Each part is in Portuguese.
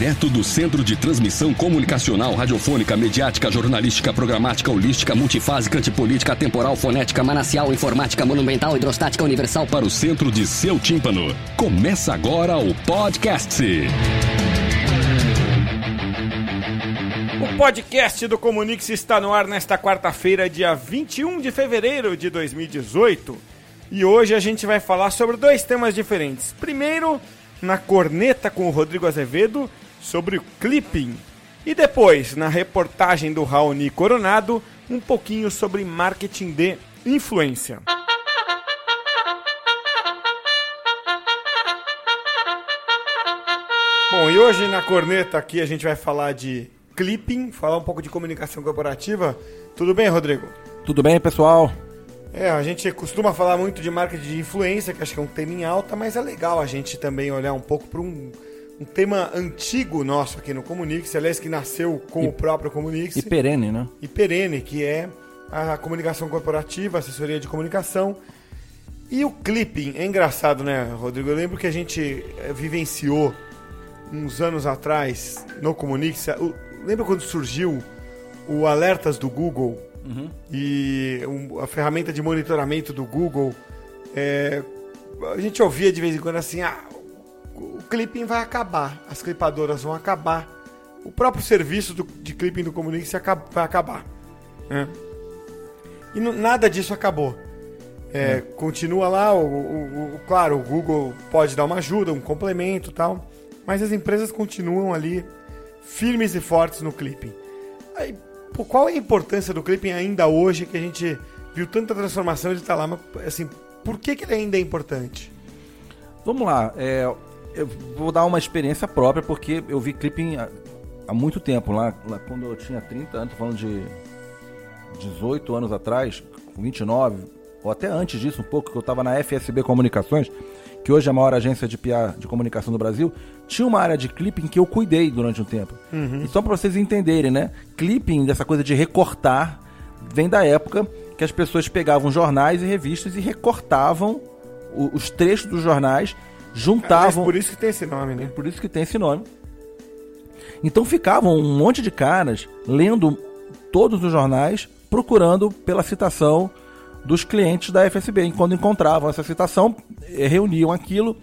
Direto do Centro de Transmissão Comunicacional, Radiofônica, Mediática, Jornalística, Programática, Holística, Multifásica, Antipolítica, Temporal, Fonética, Manacial, Informática, Monumental, Hidrostática, Universal para o centro de seu tímpano. Começa agora o podcast. O podcast do Comunix está no ar nesta quarta-feira, dia 21 de fevereiro de 2018. E hoje a gente vai falar sobre dois temas diferentes. Primeiro, na corneta com o Rodrigo Azevedo sobre o clipping. E depois, na reportagem do Raoni Coronado, um pouquinho sobre marketing de influência. Bom, e hoje na corneta aqui a gente vai falar de clipping, falar um pouco de comunicação corporativa. Tudo bem, Rodrigo? Tudo bem, pessoal? É, a gente costuma falar muito de marketing de influência, que acho que é um tema em alta, mas é legal a gente também olhar um pouco para um, um tema antigo nosso aqui no Comunix, aliás, que nasceu com E- o próprio Comunix. E perene, né? e perene, que é a comunicação corporativa, assessoria de comunicação. E o clipping, é engraçado, né, Rodrigo? Eu lembro que a gente eh, vivenciou uns anos atrás no Comunix. Lembra quando surgiu o alertas do Google e um- a ferramenta de monitoramento do Google? É, a gente ouvia de vez em quando assim: ah, clipping vai acabar, as clipadoras vão acabar, o próprio serviço do- de clipping do Comunix acaba- vai acabar. né? E não- nada disso acabou. É, Continua lá, o, o- o- claro, o Google pode dar uma ajuda, um complemento e tal, mas as empresas continuam ali firmes e fortes no clipping. Aí, qual é a importância do clipping ainda hoje que a gente viu tanta transformação ele tá lá, mas assim, por que, que ele ainda é importante? Vamos lá, é, eu vou dar uma experiência própria, porque eu vi clipping há, há muito tempo, lá, lá quando eu tinha 30 anos, falando de 18 anos atrás, com 29, ou até antes disso um pouco, que eu estava na FSB Comunicações, que hoje é a maior agência de PR de comunicação do Brasil, tinha uma área de clipping que eu cuidei durante um tempo. E só para vocês entenderem, né? Clipping, dessa coisa de recortar, vem da época que as pessoas pegavam jornais e revistas e recortavam os trechos dos jornais, Juntavam. por isso que tem esse nome, né? Por isso que tem esse nome. Então ficavam um monte de caras lendo todos os jornais, procurando pela citação dos clientes da FSB. E quando encontravam essa citação, eh, reuniam aquilo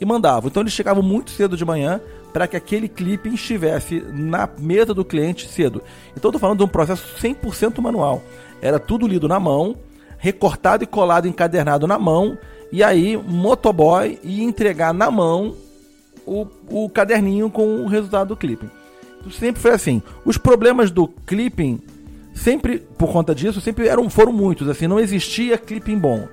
e mandavam. Então eles chegavam muito cedo de manhã para que aquele clipe estivesse na mesa do cliente cedo. Então estou falando de um processo 100% manual. Era tudo lido na mão, recortado e colado, encadernado na mão, e aí motoboy ia entregar na mão o, o caderninho com o resultado do clipping. Sempre foi assim. Os problemas do clipping, sempre, por conta disso, sempre eram, foram muitos. Assim, não existia clipping bom.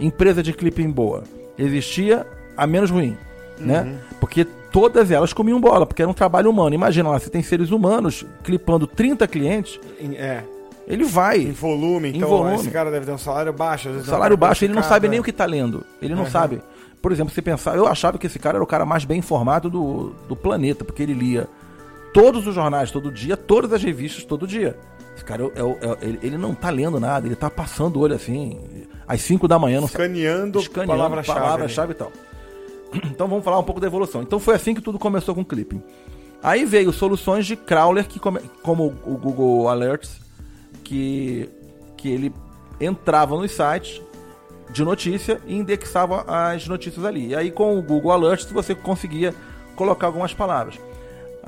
Empresa de clipping boa. Existia a menos ruim. Né? Porque todas elas comiam bola, porque era um trabalho humano. Imagina lá, você tem seres humanos clipando 30 clientes, É, ele vai. em volume, Em então volume. esse cara deve ter um salário baixo. Às Salário baixo, ele não sabe nem o que está lendo. Ele não Aham. sabe. Por exemplo, você pensar, eu achava que esse cara era o cara mais bem informado do, do planeta, porque ele lia todos os jornais todo dia, todas as revistas todo dia. Esse cara, é é o- ele, não tá lendo nada, ele tá passando o olho assim, às 5 da manhã, não. Escaneando, Escaneando palavra-chave. palavra-chave e tal. Então vamos falar um pouco da evolução. Então foi assim que tudo começou com o clipping. Aí veio soluções de crawler, que como o Google Alerts, que, que ele entrava nos sites de notícia e indexava as notícias ali. E aí com o Google Alerts você conseguia colocar algumas palavras.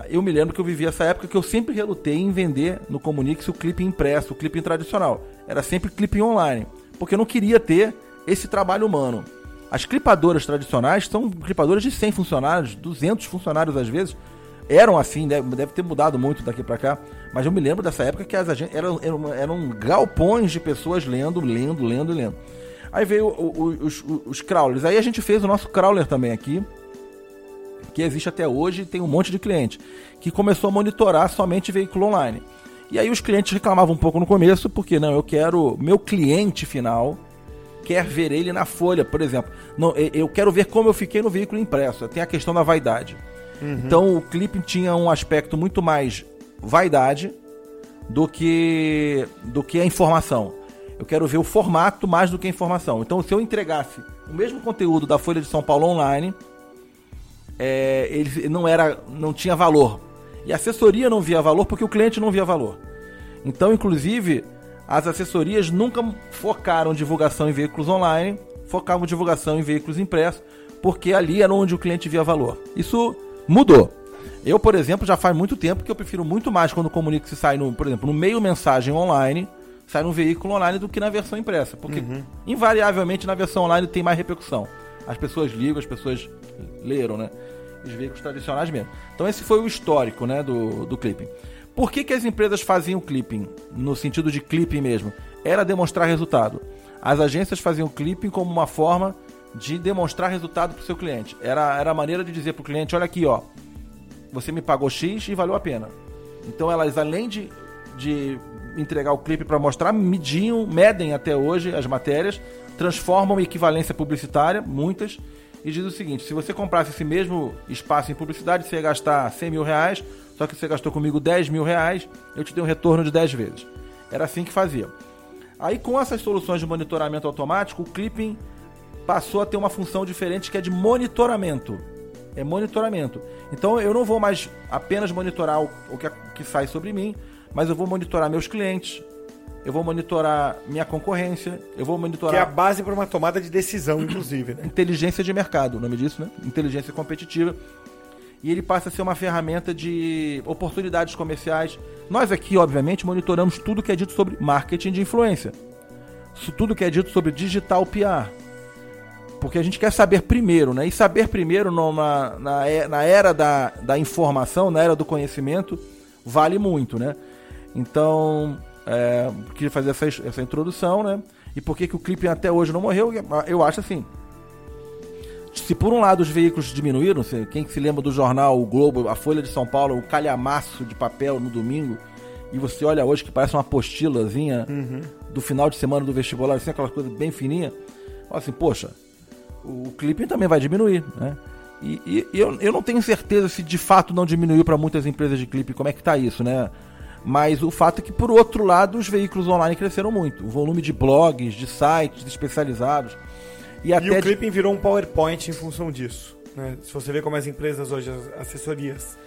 Eu me lembro que eu vivi essa época que eu sempre relutei em vender no Comunix o clipe impresso, o clipe tradicional. Era sempre clipe online, porque eu não queria ter esse trabalho humano. As clipadoras tradicionais são clipadoras de 100 funcionários, 200 funcionários às vezes. Eram assim, deve, deve ter mudado muito daqui pra cá. Mas eu me lembro dessa época que as agências eram, eram, eram galpões de pessoas lendo, lendo, lendo, lendo. Aí veio o- o- os, os crawlers. Aí a gente fez o nosso crawler também aqui, que existe até hoje e tem um monte de cliente, que começou a monitorar somente veículo online. E aí os clientes reclamavam um pouco no começo, porque não, eu quero meu cliente final quer ver ele na folha, por exemplo. Não, eu quero ver como eu fiquei no veículo impresso. Tem a questão da vaidade. Uhum. Então o clipping tinha um aspecto muito mais vaidade do que do que a informação. Eu quero ver o formato mais do que a informação. Então se eu entregasse o mesmo conteúdo da Folha de São Paulo online, é, ele não era, não tinha valor. E a assessoria não via valor porque o cliente não via valor. Então, inclusive, as assessorias nunca focaram divulgação em veículos online, focavam divulgação em veículos impressos, porque ali era onde o cliente via valor. Isso mudou. Eu, por exemplo, já faz muito tempo que eu prefiro muito mais quando comunico se sai, no, por exemplo, no meio mensagem online, sai num veículo online do que na versão impressa. Porque, uhum. invariavelmente, na versão online tem mais repercussão. As pessoas ligam, as pessoas leram, né? Os veículos tradicionais mesmo. Então esse foi o histórico, né, do, do clipping. Por que, que as empresas faziam clipping? No sentido de clipping mesmo. Era demonstrar resultado. As agências faziam clipping como uma forma de demonstrar resultado para o seu cliente. Era, era a maneira de dizer para o cliente, olha aqui, ó, você me pagou X e valeu a pena. Então elas, além de, de entregar o clipe para mostrar, mediam, medem até hoje as matérias, transformam em equivalência publicitária, muitas, e diz o seguinte: se você comprasse esse mesmo espaço em publicidade, você ia gastar 100 mil reais, só que você gastou comigo 10 mil reais, eu te dei um retorno de 10 vezes. Era assim que fazia. Aí, com essas soluções de monitoramento automático, o clipping passou a ter uma função diferente que é de monitoramento. É monitoramento. Então, eu não vou mais apenas monitorar o que, que sai sobre mim, mas eu vou monitorar meus clientes, eu vou monitorar minha concorrência, eu vou monitorar. Que é a base para uma tomada de decisão, inclusive. Né? Inteligência de mercado, o nome disso, né? Inteligência competitiva. E ele passa a ser uma ferramenta de oportunidades comerciais. Nós aqui, obviamente, monitoramos tudo que é dito sobre marketing de influência. Tudo que é dito sobre digital PR. Porque a gente quer saber primeiro, né? E saber primeiro numa, na, na era da, da informação, na era do conhecimento, vale muito, né? Então, é, queria fazer essa, essa introdução, né? E por que, que o clipe até hoje não morreu? Eu acho assim. Se por um lado os veículos diminuíram, quem se lembra do jornal O Globo, a Folha de São Paulo, o calhamaço de papel no domingo, e você olha hoje que parece uma apostilazinha uhum. do final de semana do vestibular, assim, aquela coisa bem fininha, fala assim, poxa, o clipe também vai diminuir, né? E, e, eu, eu não tenho certeza se de fato não diminuiu para muitas empresas de clipe, como é que tá isso, né? Mas o fato é que, por outro lado, os veículos online cresceram muito. O volume de blogs, de sites especializados. E, até e o clipping de... virou um PowerPoint em função disso. Né? Se você vê como as empresas hoje, as assessorias,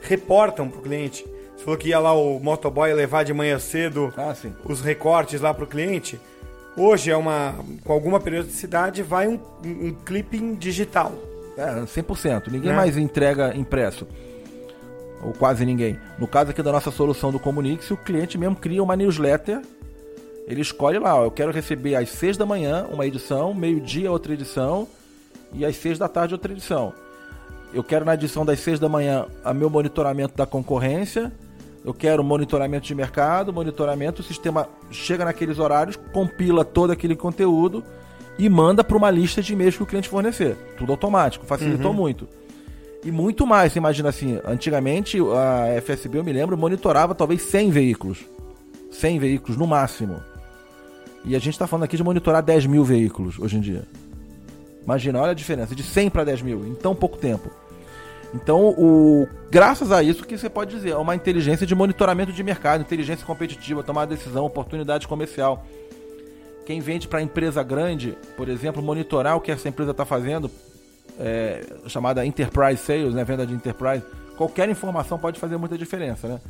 reportam para o cliente. Você falou que ia lá o motoboy levar de manhã cedo ah, os recortes lá para o cliente. Hoje é uma. Com alguma periodicidade vai um, um clipping digital. É, 100%. Ninguém é. mais entrega impresso. Ou quase ninguém. No caso aqui da nossa solução do Comunix, o cliente mesmo cria uma newsletter. Ele escolhe lá, ó, eu quero receber às 6 da manhã uma edição, meio-dia outra edição e às 6 da tarde outra edição. Eu quero na edição das 6 da manhã a meu monitoramento da concorrência. Eu quero monitoramento de mercado, monitoramento, o sistema chega naqueles horários, compila todo aquele conteúdo e manda para uma lista de e-mails que o cliente fornecer. Tudo automático, facilitou uhum. muito. E muito mais, você imagina assim, antigamente a FSB, eu me lembro, monitorava talvez 100 veículos. 100 veículos no máximo. E a gente está falando aqui de monitorar 10 mil veículos hoje em dia. Imagina, olha a diferença, de 100 para 10 mil, em tão pouco tempo. Então, o, graças a isso que você pode dizer, é uma inteligência de monitoramento de mercado, inteligência competitiva, tomar decisão, oportunidade comercial. Quem vende para empresa grande, por exemplo, monitorar o que essa empresa está fazendo, é, chamada Enterprise Sales, né, venda de Enterprise, qualquer informação pode fazer muita diferença. Né?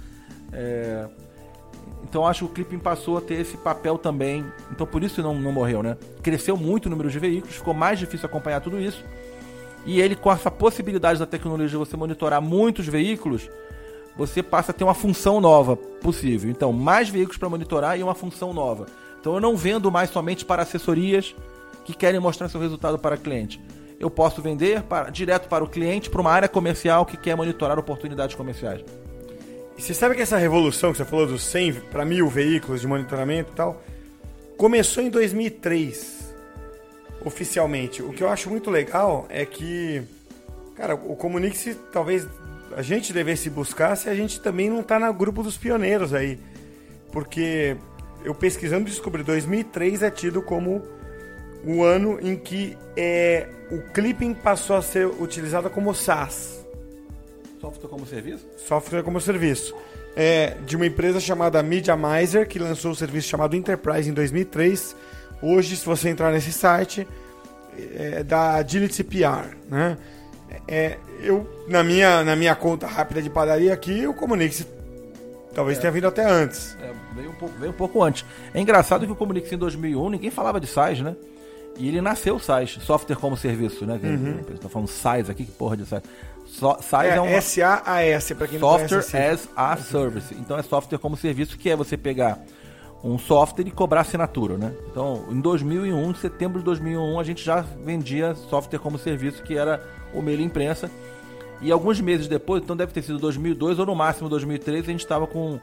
É, então acho que o Clipping passou a ter esse papel também. Então por isso não, não morreu, né? Cresceu muito o número de veículos, ficou mais difícil acompanhar tudo isso. E ele, com essa possibilidade da tecnologia de você monitorar muitos veículos, você passa a ter uma função nova possível. Então, mais veículos para monitorar e uma função nova. Então eu não vendo mais somente para assessorias que querem mostrar seu resultado para cliente. Eu posso vender para, direto para o cliente, para uma área comercial que quer monitorar oportunidades comerciais. E você sabe que essa revolução que você falou dos 100 para mil veículos de monitoramento e tal, começou em 2003, oficialmente. O que eu acho muito legal é que, cara, o Comunix talvez a gente devesse buscar se a gente também não está no grupo dos pioneiros aí. Porque eu pesquisando descobri 2003 é tido como o ano em que é, o clipping passou a ser utilizado como SaaS. Software como serviço? Software como serviço. É, de uma empresa chamada MediaMizer, que lançou o um serviço chamado Enterprise em 2003. Hoje, se você entrar nesse site, é da Agility PR, né? É, eu, na minha, na minha conta rápida de padaria aqui, o Comunix talvez é. tenha vindo até antes. É, veio, um pouco, veio um pouco antes. É engraçado que o Comunix em 2001, ninguém falava de SaaS, né? E ele nasceu o SaaS, Software como Serviço, né? Uhum. Tá falando SaaS aqui, que porra de SaaS. So, SaaS é, é. S-A-A-S, para quem Software não conhece. Software as a Service. Então é software como serviço, que é você pegar um software e cobrar assinatura, né? Então, em 2001, em setembro de 2001, a gente já vendia software como serviço, que era o Mail Imprensa. E alguns meses depois, então deve ter sido 2002 ou no máximo 2003, a gente estava com,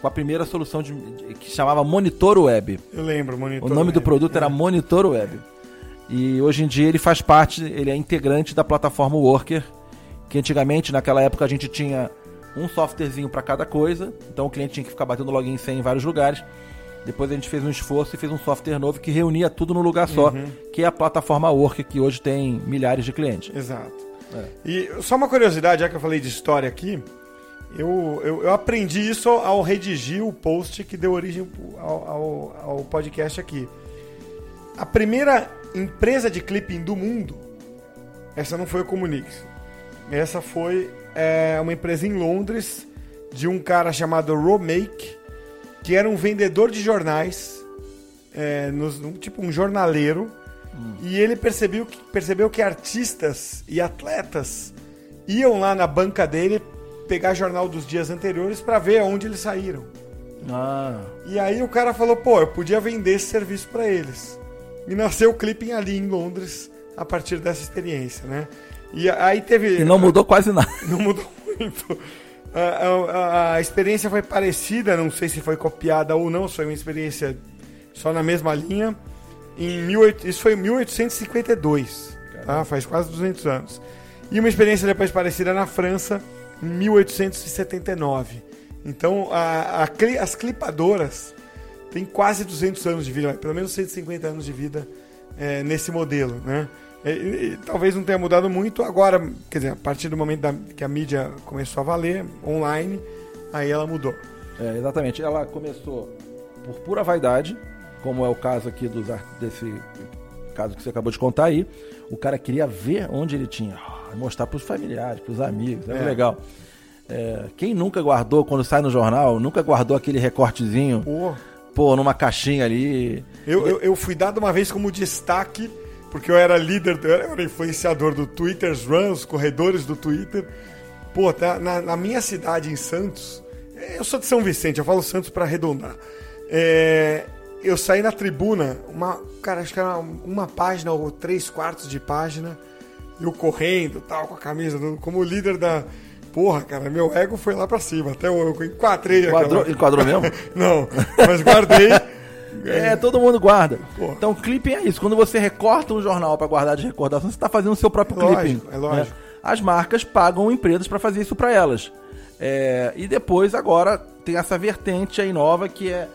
com a primeira solução de, que chamava Monitor Web. Eu lembro, Monitor O nome Web. do produto era é. Monitor Web. E hoje em dia ele faz parte, ele é integrante da plataforma Worker, que antigamente, naquela época, a gente tinha um softwarezinho para cada coisa, então o cliente tinha que ficar batendo login sem em vários lugares. Depois a gente fez um esforço e fez um software novo que reunia tudo no lugar só, uhum. que é a plataforma Work, que hoje tem milhares de clientes. Exato. É. E só uma curiosidade, já que eu falei de história aqui, eu, eu, eu aprendi isso ao redigir o post que deu origem ao, ao, ao podcast aqui. A primeira empresa de clipping do mundo, essa não foi o Comunix. Essa foi é, uma empresa em Londres de um cara chamado Romake, que era um vendedor de jornais, é, nos, um, tipo um jornaleiro, hum. e ele percebeu que, percebeu que artistas e atletas iam lá na banca dele pegar jornal dos dias anteriores para ver onde eles saíram. Ah. E aí o cara falou, pô, eu podia vender esse serviço para eles. E nasceu o Clipping ali em Londres a partir dessa experiência, né? E aí teve. E não mudou quase nada. Não mudou muito. A, a, a, experiência foi parecida, não sei se foi copiada ou não, foi uma experiência só na mesma linha. Em 18, isso foi em 1852, tá? faz quase 200 anos. E uma experiência depois parecida na França, em 1879. Então, a, as clipadoras têm quase 200 anos de vida, pelo menos 150 anos de vida é, nesse modelo, né? E, e, talvez não tenha mudado muito agora, quer dizer, a partir do momento da, que a mídia começou a valer online, aí ela mudou. É, exatamente. Ela começou por pura vaidade, como é o caso aqui dos, desse caso que você acabou de contar aí. O cara queria ver onde ele tinha, mostrar para os familiares, para os amigos, era é. legal. É, quem nunca guardou, quando sai no jornal, nunca guardou aquele recortezinho, pô, pô numa caixinha ali. Eu, eu, eu fui dado uma vez como destaque porque eu era líder, eu era influenciador do Twitter's Run, os corredores do Twitter. Pô, tá, na, na, minha cidade, em Santos, eu sou de São Vicente, eu falo Santos para arredondar. É, eu saí na tribuna, uma, cara, acho que era uma página ou três quartos de página, eu correndo, tal, com a camisa, como líder da. Porra, cara, meu ego foi lá pra cima. Até eu, eu enquadrei Enquadrou, aquela... enquadrou mesmo? Não, mas guardei. É, todo mundo guarda. Porra. Então, clipping é isso. Quando você recorta um jornal para guardar de recordação, você está fazendo o seu próprio é clipping. Lógico, é lógico. Né? As marcas pagam empresas para fazer isso para elas. É, e depois, agora, tem essa vertente aí nova que é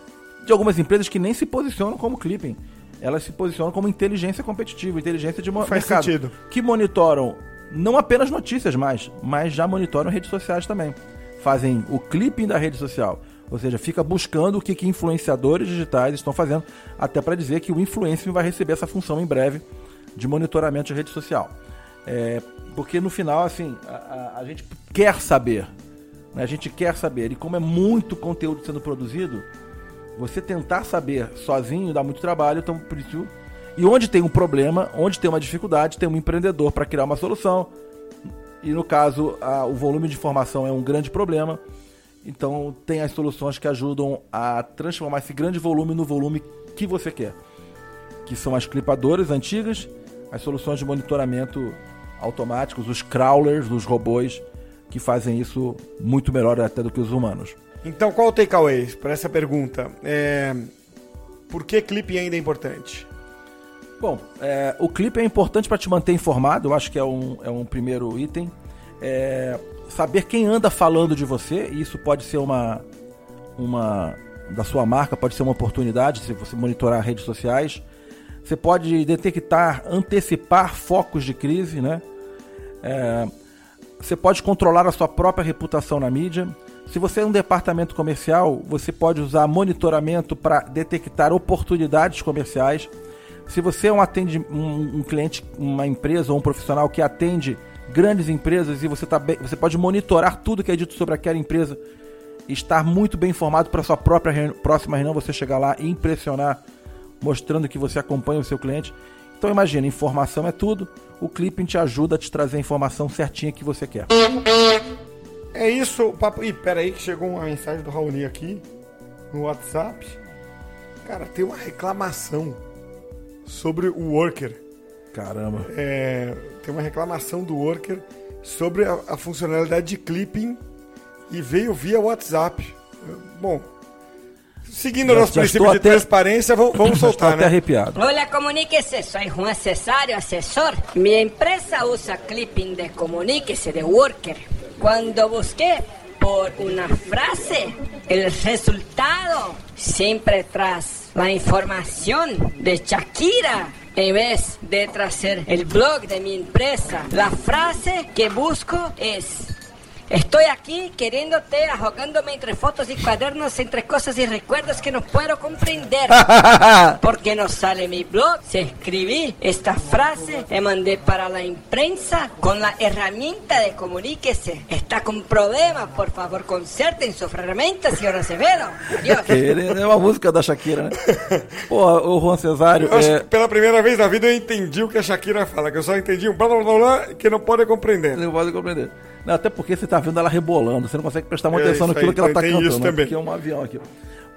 de algumas empresas que nem se posicionam como clipping. Elas se posicionam como inteligência competitiva, inteligência de Faz mercado. Sentido. Que monitoram não apenas notícias mais, mas já monitoram redes sociais também. Fazem o clipping da rede social ou seja, fica buscando o que, que influenciadores digitais estão fazendo, até para dizer que o influencer vai receber essa função em breve de monitoramento de rede social. É, porque no final, assim, a, a, a gente quer saber. Né? A gente quer saber. E como é muito conteúdo sendo produzido, você tentar saber sozinho dá muito trabalho, então por isso. E onde tem um problema, onde tem uma dificuldade, tem um empreendedor para criar uma solução. E no caso, a, o volume de informação é um grande problema. Então tem as soluções que ajudam a transformar esse grande volume no volume que você quer. Que são as clipadoras antigas, as soluções de monitoramento automáticos, os crawlers, os robôs, que fazem isso muito melhor até do que os humanos. Então qual o takeaway para essa pergunta? É... Por que clipe ainda é importante? Bom, é, o clipe é importante para te manter informado, eu acho que é um, é um primeiro item. É, saber quem anda falando de você, e isso pode ser uma, uma da sua marca, pode ser uma oportunidade se você monitorar redes sociais. Você pode detectar, antecipar focos de crise, né? É, você pode controlar a sua própria reputação na mídia. Se você é um departamento comercial, você pode usar monitoramento para detectar oportunidades comerciais. Se você é um, atende, um, um, cliente, uma empresa ou um profissional que atende grandes empresas e você, tá bem, você pode monitorar tudo que é dito sobre aquela empresa estar muito bem informado para sua própria reuni próxima reunião, você chegar lá e impressionar, mostrando que você acompanha o seu cliente. Então imagina, informação é tudo. O Clipping te ajuda a te trazer a informação certinha que você quer. É isso, papo. Ih, pera aí que chegou uma mensagem do Raoni aqui no WhatsApp. Cara, tem uma reclamação sobre o Worker. Caramba. É, tem uma reclamação do Worker sobre a, a funcionalidade de clipping e veio via WhatsApp. Bom, seguindo o nosso princípio de até, transparência, vamos, vamos soltar, né? arrepiado. Olá, comuníquese, sou Juan Cesário, assessor. Minha empresa usa clipping de comuníquese de Worker. Quando busquei por uma frase, o resultado sempre traz a informação de Shakira en vez de traer el blog de mi empresa, la frase que busco es Estoy aquí queriéndote, ahogándome entre fotos y cuadernos, entre cosas y recuerdos que no puedo comprender. Porque no sale mi blog. Si escribí esta frase, me mandé para la imprensa con la herramienta de comuníquese. Está con problemas, por favor, conserten sus herramientas, señor Acevedo. Adiós. É uma música da Shakira, né? Pô, o Juan Cesário. É... pela primeira vez na vida eu entendi o que a Shakira fala, que eu só entendi um blá blá blá, blá que não pode compreender. Não pode compreender. Até porque você tá vendo ela rebolando, você não consegue prestar muita é, atenção naquilo aí, que ela tá cantando. Isso também. Porque é um avião aqui.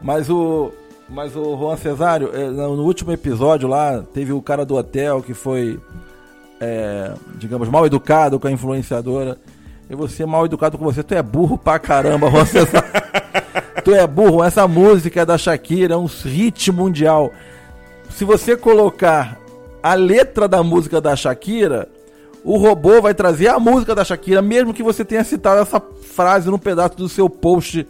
Mas o. Mas o Juan Cesário, é, no último episódio lá, teve o cara do hotel que foi, é, digamos, mal educado com a influenciadora. E você mal educado com você, tu é burro pra caramba, Juan Cesário. tu é burro, essa música é da Shakira, é um hit mundial. Se você colocar a letra da música da Shakira, o robô vai trazer a música da Shakira, mesmo que você tenha citado essa frase num pedaço do seu post,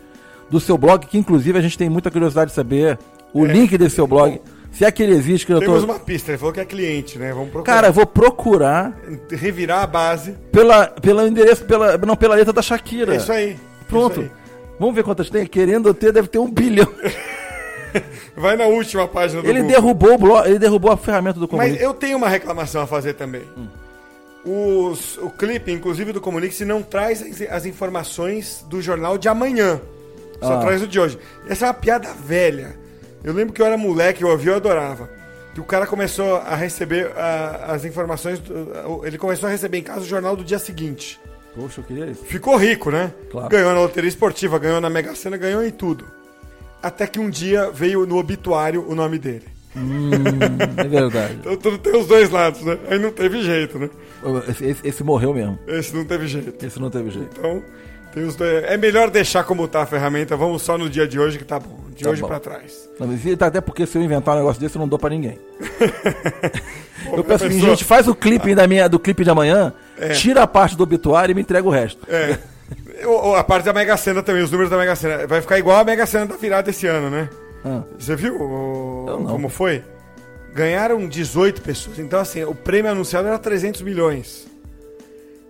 do seu blog, que inclusive a gente tem muita curiosidade de saber o é. link desse seu blog. Se é que ele existe, que eu tô... Temos uma pista, ele falou que é cliente, né? Vamos procurar. Cara, eu vou procurar. Revirar a base. Pela, pelo endereço, pela, não, pela letra da Shakira. É isso aí. Pronto. Isso aí. Vamos ver quantas tem. Querendo ter, deve ter um bilhão. Vai na última página do Ele Google. derrubou o blog, ele derrubou a ferramenta do Comunique. Mas eu tenho uma reclamação a fazer também. Hum. Os, o clipe, inclusive do Comunique, não traz as informações do jornal de amanhã. Só ah. traz o de hoje. Essa é uma piada velha. Eu lembro que eu era moleque, eu ouvia, eu adorava. Que o cara começou a receber as informações. Ele começou a receber em casa o jornal do dia seguinte. Poxa, eu queria isso. Ficou rico, né? Claro. Ganhou na loteria esportiva, ganhou na Mega Sena, ganhou em tudo. Até que um dia veio no obituário o nome dele. Hum, é verdade. então tudo tem os dois lados, né? Aí não teve jeito, né? Esse, esse, esse, morreu mesmo. Esse não teve jeito. Esse não teve jeito. Então, tem os dois. É melhor deixar como tá a ferramenta. Vamos só no dia de hoje que tá bom. De tá hoje para trás. Não, tá até porque se eu inventar um negócio desse, eu não dou para ninguém. eu peço o seguinte, gente, faz o clipe da minha, do clipe de amanhã, é. tira a parte do obituário e me entrega o resto. É. a parte da Mega Sena também, os números da Mega Sena. Vai ficar igual a Mega Sena da virada esse ano, né? Ah. Você viu como foi? Ganharam 18 pessoas. Então, assim, o prêmio anunciado era 300 milhões.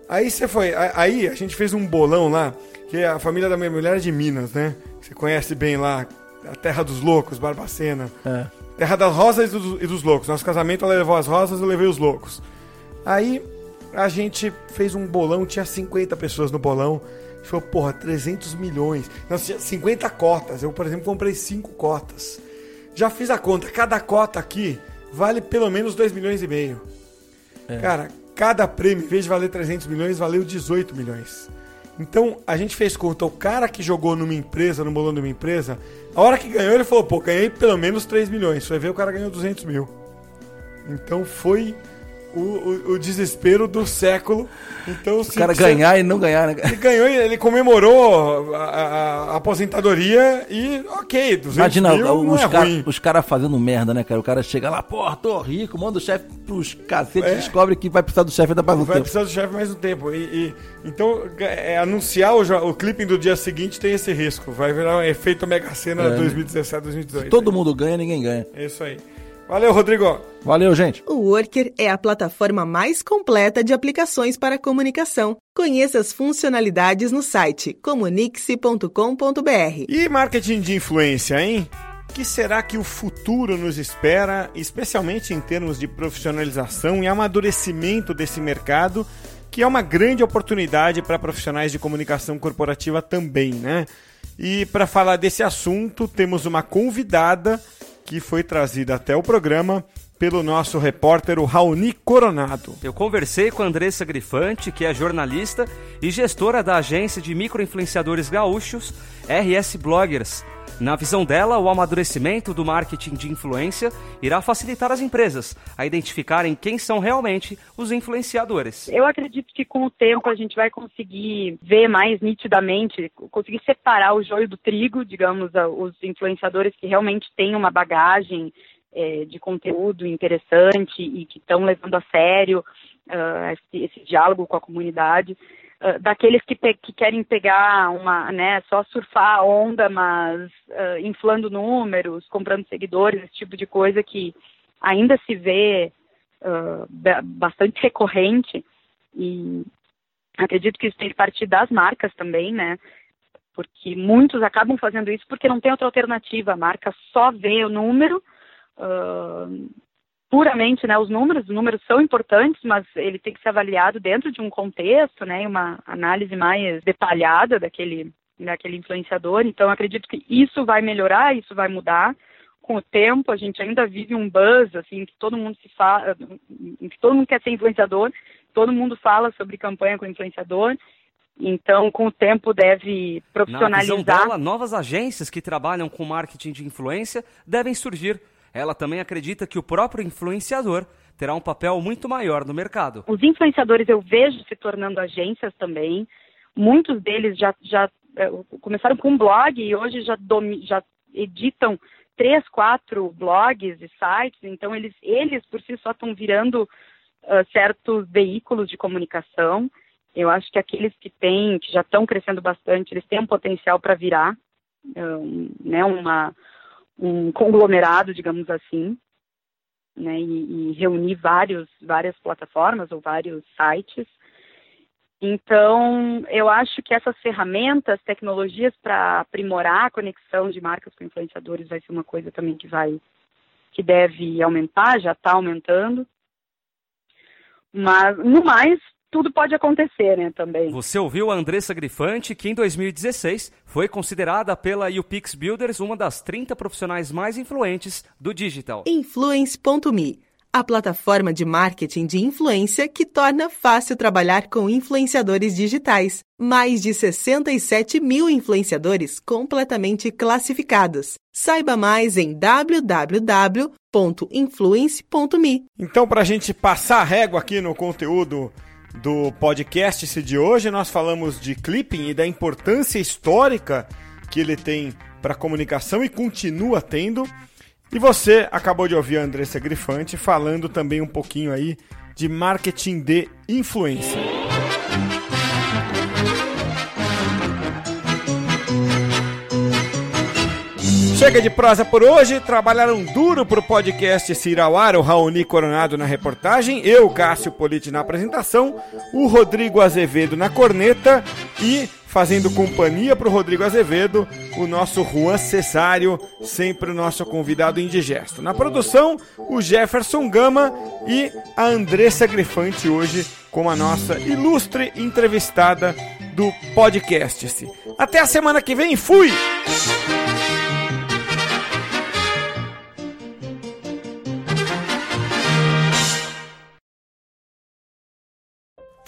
Aí você foi. Aí a gente fez um bolão lá, que a família da minha mulher é de Minas, né? Você conhece bem lá, a terra dos loucos, Barbacena. É. Terra das rosas e dos, e dos loucos. Nosso casamento ela levou as rosas, eu levei os loucos. Aí a gente fez um bolão, tinha 50 pessoas no bolão. Falou, porra, 300 milhões. Tinha 50 cotas. Eu, por exemplo, comprei 5 cotas. Já fiz a conta. Cada cota aqui vale pelo menos 2 milhões e meio. É. Cara, cada prêmio, em vez de valer 300 milhões, valeu 18 milhões. Então, a gente fez conta, o cara que jogou numa empresa, no bolão de uma empresa, a hora que ganhou, ele falou, pô, ganhei pelo menos 3 milhões. Você vai ver, o cara ganhou 200 mil. Então, foi o, o, o, desespero do século. Então, o cara ganhar e não ganhar, né? Ele ganhou, ele comemorou a, a, a aposentadoria e ok, 200 Imagina mil os, é cara, os caras fazendo merda, né, cara? O cara chega lá, porra, tô rico, manda o chefe pros cacetes, é. descobre que vai precisar do chefe ainda mais um vai tempo. Vai precisar do chefe mais um tempo. E, e então, é, anunciar o, o clipe do dia seguinte tem esse risco. Vai virar um efeito Mega Sena é. 2017, 2018. Se todo mundo ganha, ninguém ganha. É isso aí. Valeu, Rodrigo. Valeu, gente. O Worker é a plataforma mais completa de aplicações para comunicação. Conheça as funcionalidades no site comunique-se.com.br. E marketing de influência, hein? que será que o futuro nos espera, especialmente em termos de profissionalização e amadurecimento desse mercado, que é uma grande oportunidade para profissionais de comunicação corporativa também, né? E para falar desse assunto, temos uma convidada que foi trazida até o programa pelo nosso repórter, Raoni Coronado. Eu conversei com a Andressa Grifante, que é jornalista e gestora da agência de microinfluenciadores gaúchos RS Bloggers na visão dela, o amadurecimento do marketing de influência irá facilitar as empresas a identificarem quem são realmente os influenciadores. Eu acredito que com o tempo a gente vai conseguir ver mais nitidamente, conseguir separar o joio do trigo, digamos, os influenciadores que realmente têm uma bagagem é, de conteúdo interessante e que estão levando a sério uh, esse, esse diálogo com a comunidade uh, daqueles que, que, querem pegar uma, né, só surfar a onda, mas uh, inflando números, comprando seguidores, esse tipo de coisa que ainda se vê uh, bastante recorrente e acredito que isso tem que partir das marcas também, né? Porque muitos acabam fazendo isso porque não tem outra alternativa. A marca só vê o número, uh, puramente né, os números, os números são importantes, mas ele tem que ser avaliado dentro de um contexto, né, uma análise mais detalhada daquele, daquele influenciador. Então, acredito que isso vai melhorar, isso vai mudar com o tempo. A gente ainda vive um buzz, assim, que todo mundo se fala, que todo mundo quer ser influenciador, todo mundo fala sobre campanha com influenciador. Então, com o tempo, deve profissionalizar. Na visão dela, novas agências que trabalham com marketing de influência devem surgir ela também acredita que o próprio influenciador terá um papel muito maior no mercado. Os influenciadores eu vejo se tornando agências também. Muitos deles já, já é, começaram com um blog e hoje já, já editam três, quatro blogs e sites. Então eles, eles por si só estão virando uh, certos veículos de comunicação. Eu acho que aqueles que têm, que já estão crescendo bastante, eles têm um potencial para virar um, né, uma um conglomerado, digamos assim, né, e, e, reunir vários, várias plataformas ou vários sites. Então, eu acho que essas ferramentas, tecnologias para aprimorar a conexão de marcas com influenciadores vai ser uma coisa também que vai, que deve aumentar, já está aumentando. Mas, no mais, tudo pode acontecer, né, também. Você ouviu a Andressa Grifante, que em 2016 foi considerada pela UPix Builders uma das 30 profissionais mais influentes do digital. Influence.me a plataforma de marketing de influência que torna fácil trabalhar com influenciadores digitais. Mais de 67 mil influenciadores completamente classificados. Saiba mais em www.influence.me. Então, para a gente passar a régua aqui no conteúdo do podcast de hoje. Nós falamos de clipping e da importância histórica que ele tem para a comunicação e continua tendo. E você acabou de ouvir a Andressa Grifante falando também um pouquinho aí de marketing de influência. Chega de prosa por hoje. Trabalharam duro pro podcast Cirauara, o Raoni Coronado na reportagem, eu, Cássio Politi, na apresentação, o Rodrigo Azevedo na corneta e fazendo companhia pro Rodrigo Azevedo, o nosso Juan Cesário, sempre o nosso convidado indigesto. Na produção, o Jefferson Gama e a Andressa Grifante hoje com a nossa ilustre entrevistada do podcast. Até a semana que vem, fui!